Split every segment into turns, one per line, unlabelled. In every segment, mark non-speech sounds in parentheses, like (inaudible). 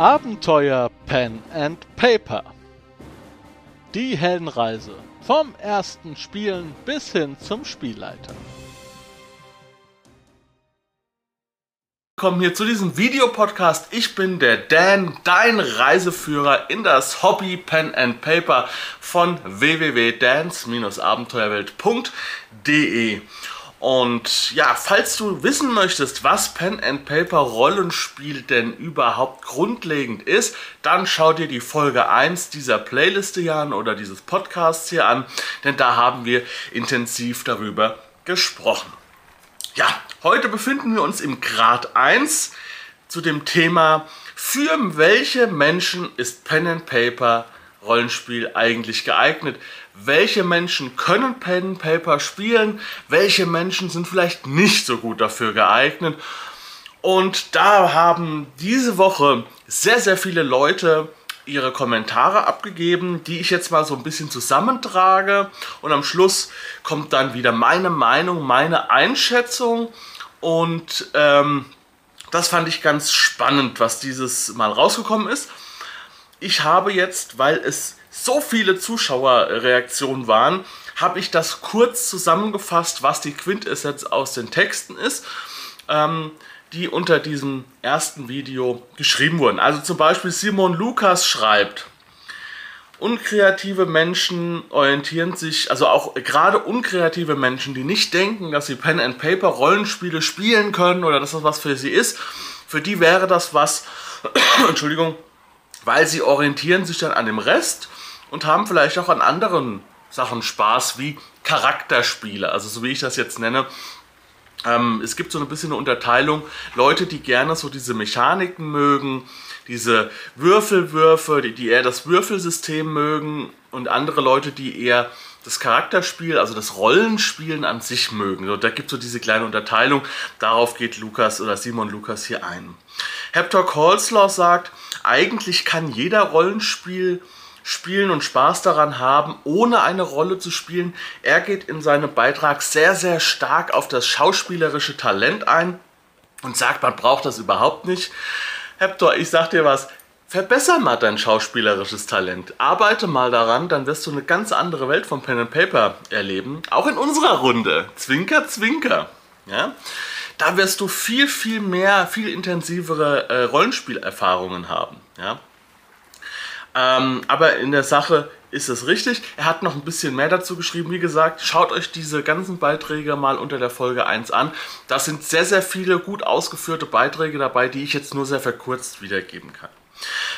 Abenteuer Pen and Paper. Die Heldenreise vom ersten Spielen bis hin zum Spielleiter.
Willkommen hier zu diesem Videopodcast. Ich bin der Dan, dein Reiseführer in das Hobby Pen and Paper von www.dance-abenteuerwelt.de. Und ja, falls du wissen möchtest, was Pen and Paper Rollenspiel denn überhaupt grundlegend ist, dann schau dir die Folge 1 dieser Playliste hier an oder dieses Podcasts hier an, denn da haben wir intensiv darüber gesprochen. Ja, heute befinden wir uns im Grad 1 zu dem Thema, für welche Menschen ist Pen and Paper Rollenspiel eigentlich geeignet? Welche Menschen können Pen Paper spielen, welche Menschen sind vielleicht nicht so gut dafür geeignet. Und da haben diese Woche sehr, sehr viele Leute ihre Kommentare abgegeben, die ich jetzt mal so ein bisschen zusammentrage. Und am Schluss kommt dann wieder meine Meinung, meine Einschätzung. Und ähm, das fand ich ganz spannend, was dieses Mal rausgekommen ist. Ich habe jetzt, weil es so viele Zuschauerreaktionen waren, habe ich das kurz zusammengefasst, was die Quintessenz aus den Texten ist, ähm, die unter diesem ersten Video geschrieben wurden. Also zum Beispiel Simon Lukas schreibt, unkreative Menschen orientieren sich, also auch gerade unkreative Menschen, die nicht denken, dass sie Pen and Paper Rollenspiele spielen können oder dass das was für sie ist, für die wäre das was, (clears throat) Entschuldigung, weil sie orientieren sich dann an dem Rest und haben vielleicht auch an anderen Sachen Spaß, wie Charakterspiele, also so wie ich das jetzt nenne. Ähm, es gibt so ein bisschen eine Unterteilung, Leute, die gerne so diese Mechaniken mögen, diese Würfelwürfe, die, die eher das Würfelsystem mögen und andere Leute, die eher das Charakterspiel, also das Rollenspielen an sich mögen. So, da gibt es so diese kleine Unterteilung. Darauf geht Lukas oder Simon Lukas hier ein. Hector Colslaw sagt, eigentlich kann jeder Rollenspiel spielen und Spaß daran haben, ohne eine Rolle zu spielen. Er geht in seinem Beitrag sehr, sehr stark auf das schauspielerische Talent ein und sagt, man braucht das überhaupt nicht. Hector, ich sag dir was, verbessere mal dein schauspielerisches Talent. Arbeite mal daran, dann wirst du eine ganz andere Welt von Pen and Paper erleben. Auch in unserer Runde. Zwinker, zwinker. Ja? Da wirst du viel, viel mehr, viel intensivere äh, Rollenspielerfahrungen haben. Ja? Ähm, aber in der Sache ist es richtig. Er hat noch ein bisschen mehr dazu geschrieben. Wie gesagt, schaut euch diese ganzen Beiträge mal unter der Folge 1 an. Da sind sehr, sehr viele gut ausgeführte Beiträge dabei, die ich jetzt nur sehr verkürzt wiedergeben kann.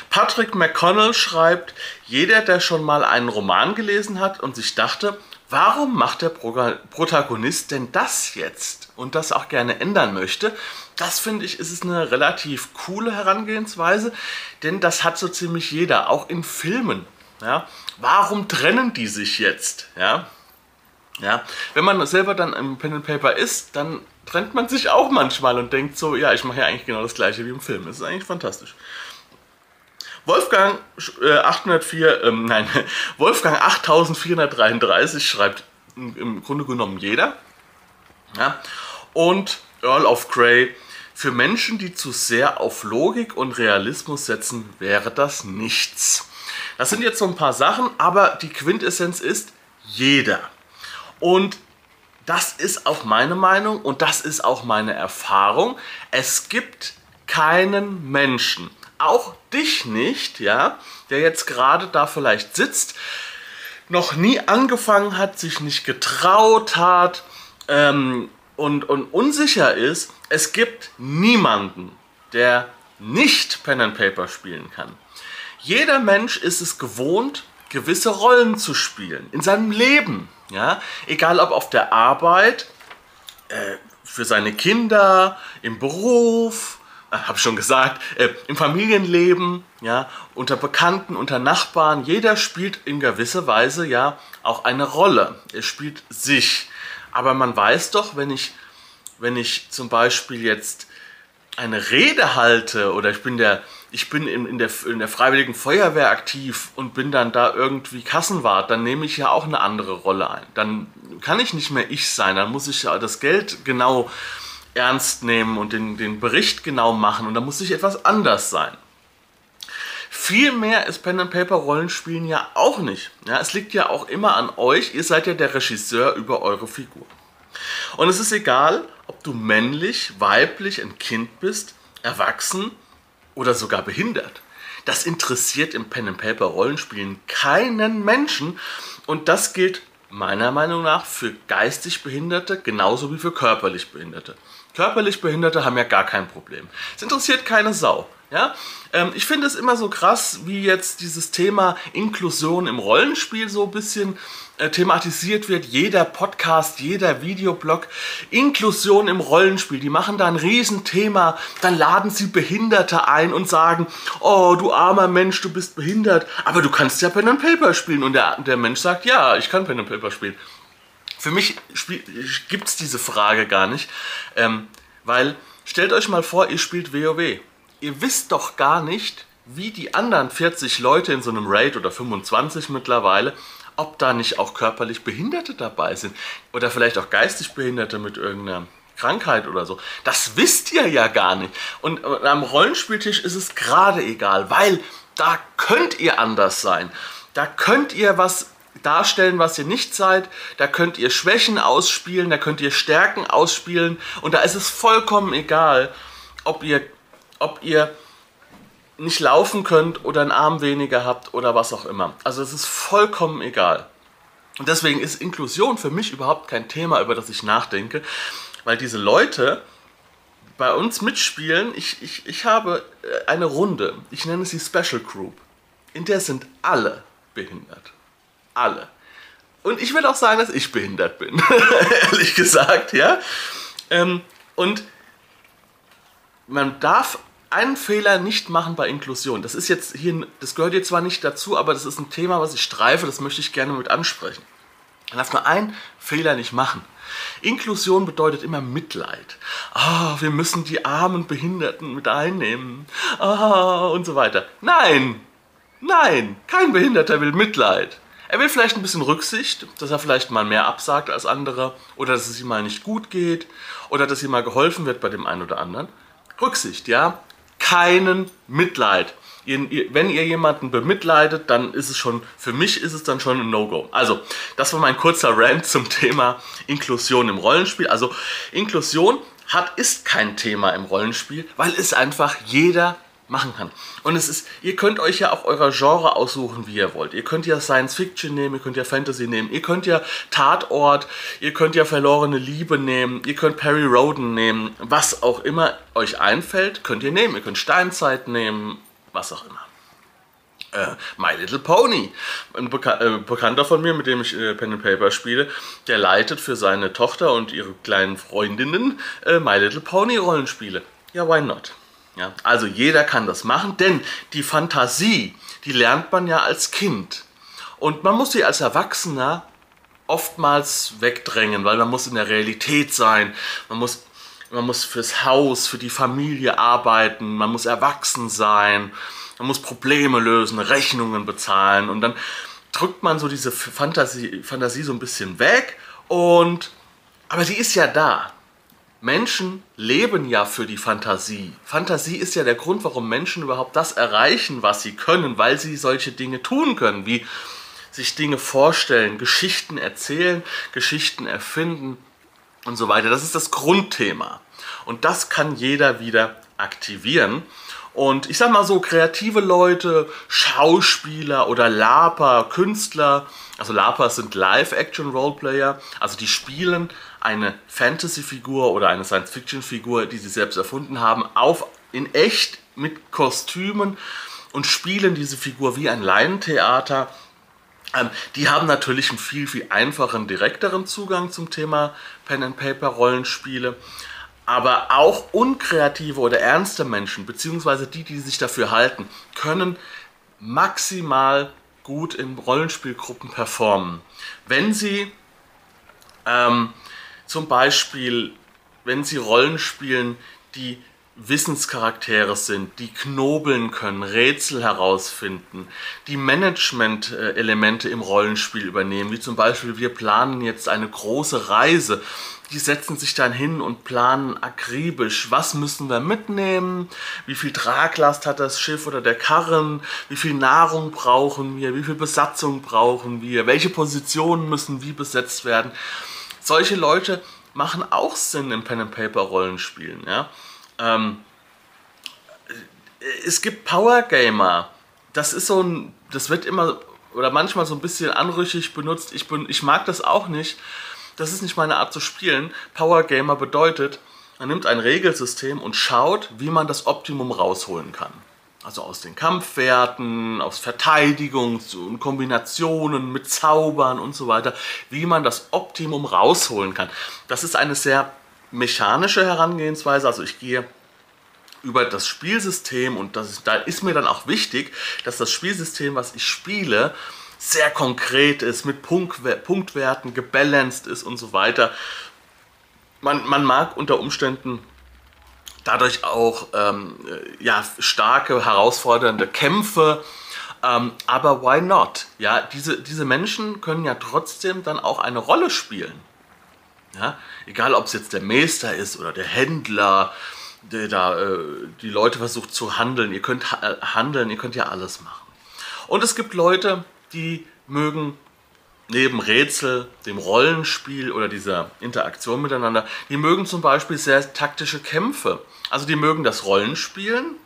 Patrick McConnell schreibt, jeder, der schon mal einen Roman gelesen hat und sich dachte, warum macht der Protagonist denn das jetzt und das auch gerne ändern möchte, das finde ich, ist es eine relativ coole Herangehensweise, denn das hat so ziemlich jeder, auch in Filmen. Ja? Warum trennen die sich jetzt? Ja? Ja? Wenn man selber dann im Pen and Paper ist, dann trennt man sich auch manchmal und denkt so, ja, ich mache ja eigentlich genau das gleiche wie im Film. Das ist eigentlich fantastisch. Wolfgang äh, 804, ähm, nein, Wolfgang 8433 schreibt im Grunde genommen jeder. Ja? Und Earl of Grey, für Menschen, die zu sehr auf Logik und Realismus setzen, wäre das nichts. Das sind jetzt so ein paar Sachen, aber die Quintessenz ist jeder. Und das ist auch meine Meinung und das ist auch meine Erfahrung. Es gibt keinen Menschen, auch dich nicht, ja, der jetzt gerade da vielleicht sitzt, noch nie angefangen hat, sich nicht getraut hat, ähm, und, und unsicher ist, es gibt niemanden, der nicht Pen and Paper spielen kann. Jeder Mensch ist es gewohnt, gewisse Rollen zu spielen in seinem Leben. Ja? Egal ob auf der Arbeit, äh, für seine Kinder, im Beruf, äh, habe ich schon gesagt, äh, im Familienleben, ja, unter Bekannten, unter Nachbarn. Jeder spielt in gewisser Weise ja auch eine Rolle. Er spielt sich. Aber man weiß doch, wenn ich, wenn ich zum Beispiel jetzt eine Rede halte oder ich bin der ich bin in, in, der, in der Freiwilligen Feuerwehr aktiv und bin dann da irgendwie Kassenwart, dann nehme ich ja auch eine andere Rolle ein. Dann kann ich nicht mehr ich sein, dann muss ich ja das Geld genau ernst nehmen und den, den Bericht genau machen und dann muss ich etwas anders sein. Viel mehr ist Pen and Paper Rollenspielen ja auch nicht. Ja, es liegt ja auch immer an euch. Ihr seid ja der Regisseur über eure Figur. Und es ist egal, ob du männlich, weiblich, ein Kind bist, erwachsen oder sogar behindert. Das interessiert im Pen and Paper Rollenspielen keinen Menschen und das gilt meiner Meinung nach für geistig Behinderte genauso wie für körperlich Behinderte. Körperlich Behinderte haben ja gar kein Problem. Es interessiert keine Sau. Ja? Ähm, ich finde es immer so krass, wie jetzt dieses Thema Inklusion im Rollenspiel so ein bisschen äh, thematisiert wird. Jeder Podcast, jeder Videoblog. Inklusion im Rollenspiel. Die machen da ein Riesenthema. Dann laden sie Behinderte ein und sagen, oh, du armer Mensch, du bist behindert. Aber du kannst ja Pen and Paper spielen. Und der, der Mensch sagt, ja, ich kann Pen and Paper spielen. Für mich gibt es diese Frage gar nicht. Ähm, weil, stellt euch mal vor, ihr spielt WoW ihr wisst doch gar nicht, wie die anderen 40 Leute in so einem Raid oder 25 mittlerweile, ob da nicht auch körperlich Behinderte dabei sind oder vielleicht auch geistig Behinderte mit irgendeiner Krankheit oder so. Das wisst ihr ja gar nicht. Und am Rollenspieltisch ist es gerade egal, weil da könnt ihr anders sein. Da könnt ihr was darstellen, was ihr nicht seid. Da könnt ihr Schwächen ausspielen, da könnt ihr Stärken ausspielen. Und da ist es vollkommen egal, ob ihr ob ihr nicht laufen könnt oder einen Arm weniger habt oder was auch immer. Also es ist vollkommen egal. Und deswegen ist Inklusion für mich überhaupt kein Thema, über das ich nachdenke, weil diese Leute bei uns mitspielen. Ich, ich, ich habe äh, eine Runde, ich nenne sie Special Group, in der sind alle behindert. Alle. Und ich will auch sagen, dass ich behindert bin, (laughs) ehrlich gesagt, ja. Ähm, und man darf einen Fehler nicht machen bei Inklusion. Das ist jetzt hier, das gehört jetzt zwar nicht dazu, aber das ist ein Thema, was ich streife, das möchte ich gerne mit ansprechen. Lass mal einen Fehler nicht machen. Inklusion bedeutet immer Mitleid. Ah, wir müssen die armen Behinderten mit einnehmen. Ah, und so weiter. Nein, nein, kein Behinderter will Mitleid. Er will vielleicht ein bisschen Rücksicht, dass er vielleicht mal mehr absagt als andere oder dass es ihm mal nicht gut geht oder dass ihm mal geholfen wird bei dem einen oder anderen. Rücksicht, ja keinen Mitleid. Wenn ihr jemanden bemitleidet, dann ist es schon, für mich ist es dann schon ein No-Go. Also, das war mein kurzer Rant zum Thema Inklusion im Rollenspiel. Also, Inklusion hat, ist kein Thema im Rollenspiel, weil es einfach jeder machen kann. Und es ist, ihr könnt euch ja auch eurer Genre aussuchen, wie ihr wollt. Ihr könnt ja Science Fiction nehmen, ihr könnt ja Fantasy nehmen, ihr könnt ja Tatort, ihr könnt ja Verlorene Liebe nehmen, ihr könnt Perry Roden nehmen, was auch immer euch einfällt, könnt ihr nehmen. Ihr könnt Steinzeit nehmen, was auch immer. Äh, My Little Pony. Ein Beka äh, Bekannter von mir, mit dem ich äh, Pen and Paper spiele, der leitet für seine Tochter und ihre kleinen Freundinnen äh, My Little Pony Rollenspiele. Ja, why not? Ja, also jeder kann das machen, denn die Fantasie, die lernt man ja als Kind. Und man muss sie als Erwachsener oftmals wegdrängen, weil man muss in der Realität sein. Man muss, man muss fürs Haus, für die Familie arbeiten. Man muss erwachsen sein. Man muss Probleme lösen, Rechnungen bezahlen. Und dann drückt man so diese Fantasie, Fantasie so ein bisschen weg. Und, aber die ist ja da. Menschen leben ja für die Fantasie. Fantasie ist ja der Grund, warum Menschen überhaupt das erreichen, was sie können, weil sie solche Dinge tun können, wie sich Dinge vorstellen, Geschichten erzählen, Geschichten erfinden und so weiter. Das ist das Grundthema. Und das kann jeder wieder aktivieren. Und ich sag mal so, kreative Leute, Schauspieler oder Laper, Künstler, also Laper sind Live-Action-Roleplayer, also die spielen eine Fantasy-Figur oder eine Science-Fiction-Figur, die sie selbst erfunden haben, auf in echt mit Kostümen und spielen diese Figur wie ein Laientheater. Ähm, die haben natürlich einen viel, viel einfachen, direkteren Zugang zum Thema Pen-and-Paper-Rollenspiele. Aber auch unkreative oder ernste Menschen, beziehungsweise die, die sich dafür halten, können maximal gut in Rollenspielgruppen performen. Wenn sie ähm, zum Beispiel, wenn sie Rollen spielen, die Wissenscharaktere sind, die knobeln können, Rätsel herausfinden, die Management-Elemente im Rollenspiel übernehmen, wie zum Beispiel wir planen jetzt eine große Reise. Die setzen sich dann hin und planen akribisch, was müssen wir mitnehmen, wie viel Traglast hat das Schiff oder der Karren, wie viel Nahrung brauchen wir, wie viel Besatzung brauchen wir, welche Positionen müssen wie besetzt werden. Solche Leute machen auch Sinn im Pen-and-Paper-Rollenspielen. Ja? Ähm, es gibt Power Gamer. Das ist so ein, das wird immer oder manchmal so ein bisschen anrüchig benutzt. Ich, bin, ich mag das auch nicht. Das ist nicht meine Art zu spielen. Power Gamer bedeutet, man nimmt ein Regelsystem und schaut, wie man das Optimum rausholen kann. Also aus den Kampfwerten, aus Verteidigung und Kombinationen mit Zaubern und so weiter, wie man das Optimum rausholen kann. Das ist eine sehr mechanische Herangehensweise. Also ich gehe über das Spielsystem und das da ist mir dann auch wichtig, dass das Spielsystem, was ich spiele, sehr konkret ist, mit Punkt, Punktwerten gebalanced ist und so weiter. Man, man mag unter Umständen dadurch auch ähm, ja, starke, herausfordernde Kämpfe. Ähm, aber why not? Ja, diese, diese Menschen können ja trotzdem dann auch eine Rolle spielen. Ja? Egal, ob es jetzt der Meister ist oder der Händler, der da äh, die Leute versucht zu handeln. Ihr könnt ha äh, handeln, ihr könnt ja alles machen. Und es gibt Leute, die mögen neben Rätsel, dem Rollenspiel oder dieser Interaktion miteinander, die mögen zum Beispiel sehr taktische Kämpfe. Also die mögen das Rollenspielen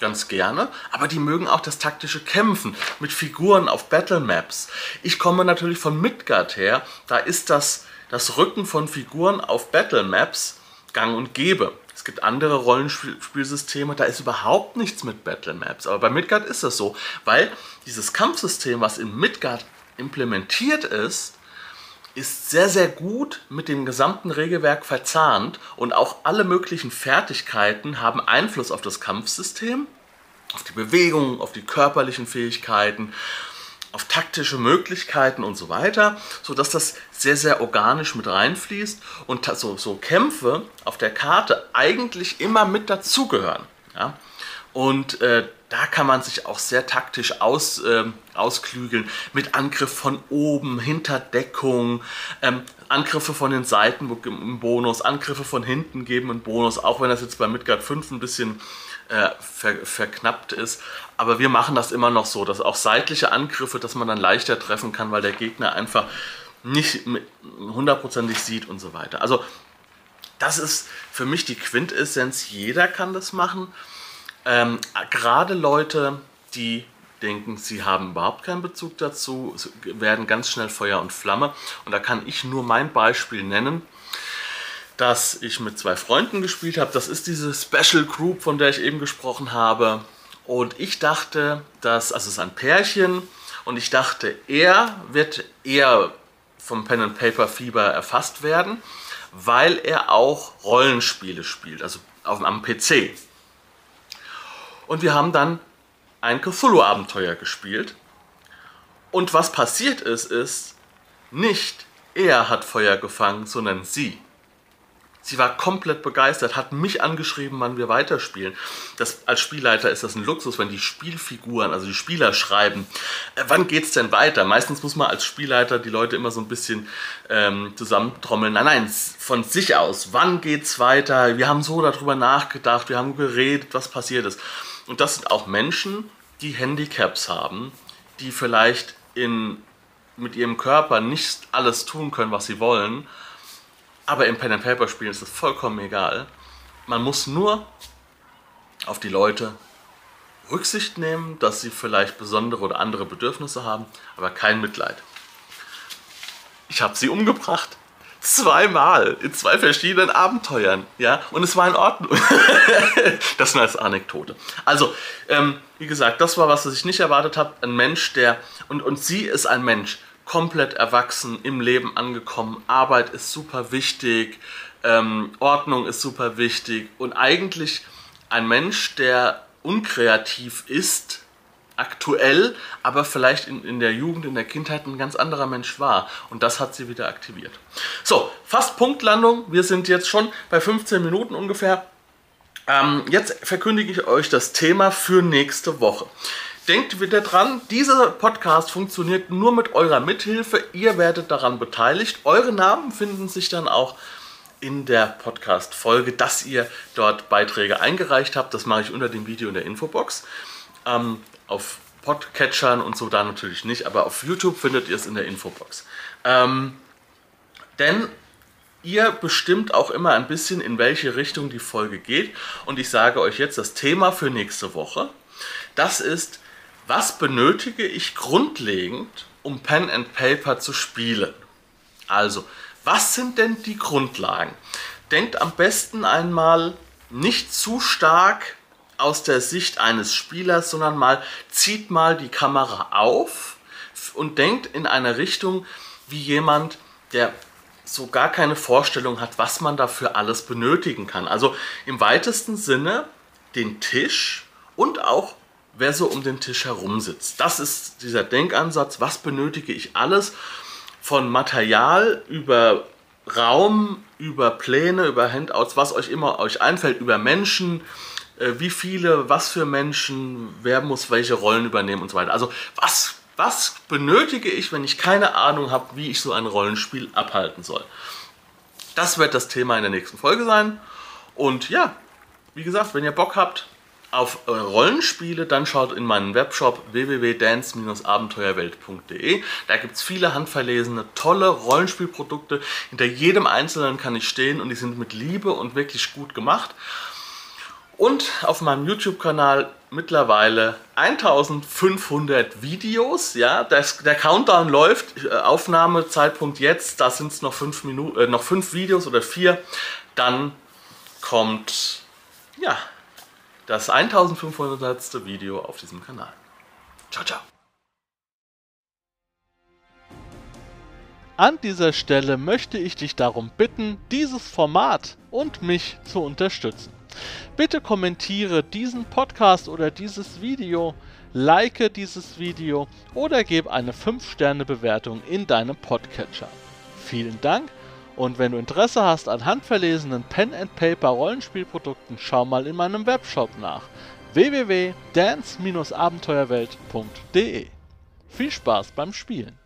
ganz gerne, aber die mögen auch das taktische Kämpfen mit Figuren auf Battle Maps. Ich komme natürlich von Midgard her, da ist das, das Rücken von Figuren auf Battle Maps gang und gäbe. Es gibt andere Rollenspielsysteme, da ist überhaupt nichts mit Battle Maps. Aber bei Midgard ist das so, weil dieses Kampfsystem, was in Midgard implementiert ist, ist sehr, sehr gut mit dem gesamten Regelwerk verzahnt und auch alle möglichen Fertigkeiten haben Einfluss auf das Kampfsystem, auf die Bewegung, auf die körperlichen Fähigkeiten, auf taktische Möglichkeiten und so weiter, sodass das sehr, sehr organisch mit reinfließt und so, so Kämpfe auf der Karte eigentlich immer mit dazugehören. Ja? Und äh, da kann man sich auch sehr taktisch aus, äh, ausklügeln mit Angriff von oben, Hinterdeckung, ähm, Angriffe von den Seiten einen Bonus, Angriffe von hinten geben einen Bonus, auch wenn das jetzt bei Midgard 5 ein bisschen äh, ver, verknappt ist. Aber wir machen das immer noch so, dass auch seitliche Angriffe, dass man dann leichter treffen kann, weil der Gegner einfach nicht hundertprozentig sieht und so weiter. Also das ist für mich die Quintessenz. Jeder kann das machen. Ähm, Gerade Leute, die denken, sie haben überhaupt keinen Bezug dazu, werden ganz schnell Feuer und Flamme. Und da kann ich nur mein Beispiel nennen, dass ich mit zwei Freunden gespielt habe. Das ist diese Special Group, von der ich eben gesprochen habe. Und ich dachte, dass, also es ist ein Pärchen, und ich dachte, er wird eher vom Pen and Paper Fieber erfasst werden, weil er auch Rollenspiele spielt, also auf, am PC. Und wir haben dann ein Cthulhu-Abenteuer gespielt. Und was passiert ist, ist, nicht er hat Feuer gefangen, sondern sie. Sie war komplett begeistert, hat mich angeschrieben, wann wir weiterspielen. Das, als Spielleiter ist das ein Luxus, wenn die Spielfiguren, also die Spieler schreiben, äh, wann es denn weiter? Meistens muss man als Spielleiter die Leute immer so ein bisschen ähm, zusammentrommeln. Nein, nein, von sich aus, wann geht's weiter? Wir haben so darüber nachgedacht, wir haben geredet, was passiert ist. Und das sind auch Menschen, die Handicaps haben, die vielleicht in, mit ihrem Körper nicht alles tun können, was sie wollen, aber im Pen and Paper Spielen ist es vollkommen egal. Man muss nur auf die Leute Rücksicht nehmen, dass sie vielleicht besondere oder andere Bedürfnisse haben, aber kein Mitleid. Ich habe sie umgebracht. Zweimal in zwei verschiedenen Abenteuern, ja, und es war in Ordnung. (laughs) das nur als Anekdote. Also, ähm, wie gesagt, das war was, was ich nicht erwartet habe. Ein Mensch, der und und sie ist ein Mensch, komplett erwachsen, im Leben angekommen. Arbeit ist super wichtig, ähm, Ordnung ist super wichtig und eigentlich ein Mensch, der unkreativ ist, aktuell, aber vielleicht in, in der Jugend, in der Kindheit ein ganz anderer Mensch war. Und das hat sie wieder aktiviert. So, fast Punktlandung. Wir sind jetzt schon bei 15 Minuten ungefähr. Ähm, jetzt verkündige ich euch das Thema für nächste Woche. Denkt wieder dran, dieser Podcast funktioniert nur mit eurer Mithilfe. Ihr werdet daran beteiligt. Eure Namen finden sich dann auch in der Podcast-Folge, dass ihr dort Beiträge eingereicht habt. Das mache ich unter dem Video in der Infobox. Ähm, auf Podcatchern und so da natürlich nicht, aber auf YouTube findet ihr es in der Infobox. Ähm, denn ihr bestimmt auch immer ein bisschen, in welche Richtung die Folge geht. Und ich sage euch jetzt das Thema für nächste Woche. Das ist was benötige ich grundlegend, um Pen and Paper zu spielen? Also, was sind denn die Grundlagen? Denkt am besten einmal nicht zu stark aus der Sicht eines Spielers, sondern mal zieht mal die Kamera auf und denkt in eine Richtung wie jemand, der so gar keine Vorstellung hat, was man dafür alles benötigen kann. Also im weitesten Sinne den Tisch und auch wer so um den Tisch herum sitzt. Das ist dieser Denkansatz, was benötige ich alles von Material über Raum, über Pläne, über Handouts, was euch immer euch einfällt, über Menschen, wie viele, was für Menschen, wer muss welche Rollen übernehmen und so weiter. Also was, was benötige ich, wenn ich keine Ahnung habe, wie ich so ein Rollenspiel abhalten soll. Das wird das Thema in der nächsten Folge sein. Und ja, wie gesagt, wenn ihr Bock habt, auf äh, Rollenspiele, dann schaut in meinen Webshop www.dance-abenteuerwelt.de. Da gibt es viele handverlesene, tolle Rollenspielprodukte. Hinter jedem einzelnen kann ich stehen und die sind mit Liebe und wirklich gut gemacht. Und auf meinem YouTube-Kanal mittlerweile 1500 Videos. Ja, das, der Countdown läuft. Äh, Aufnahmezeitpunkt jetzt, da sind es noch fünf äh, noch fünf Videos oder vier. Dann kommt ja das 1500. Video auf diesem Kanal. Ciao, ciao.
An dieser Stelle möchte ich dich darum bitten, dieses Format und mich zu unterstützen. Bitte kommentiere diesen Podcast oder dieses Video, like dieses Video oder gebe eine 5-Sterne-Bewertung in deinem Podcatcher. Vielen Dank und wenn du Interesse hast an handverlesenen Pen-and-Paper-Rollenspielprodukten, schau mal in meinem Webshop nach www.dance-abenteuerwelt.de. Viel Spaß beim Spielen!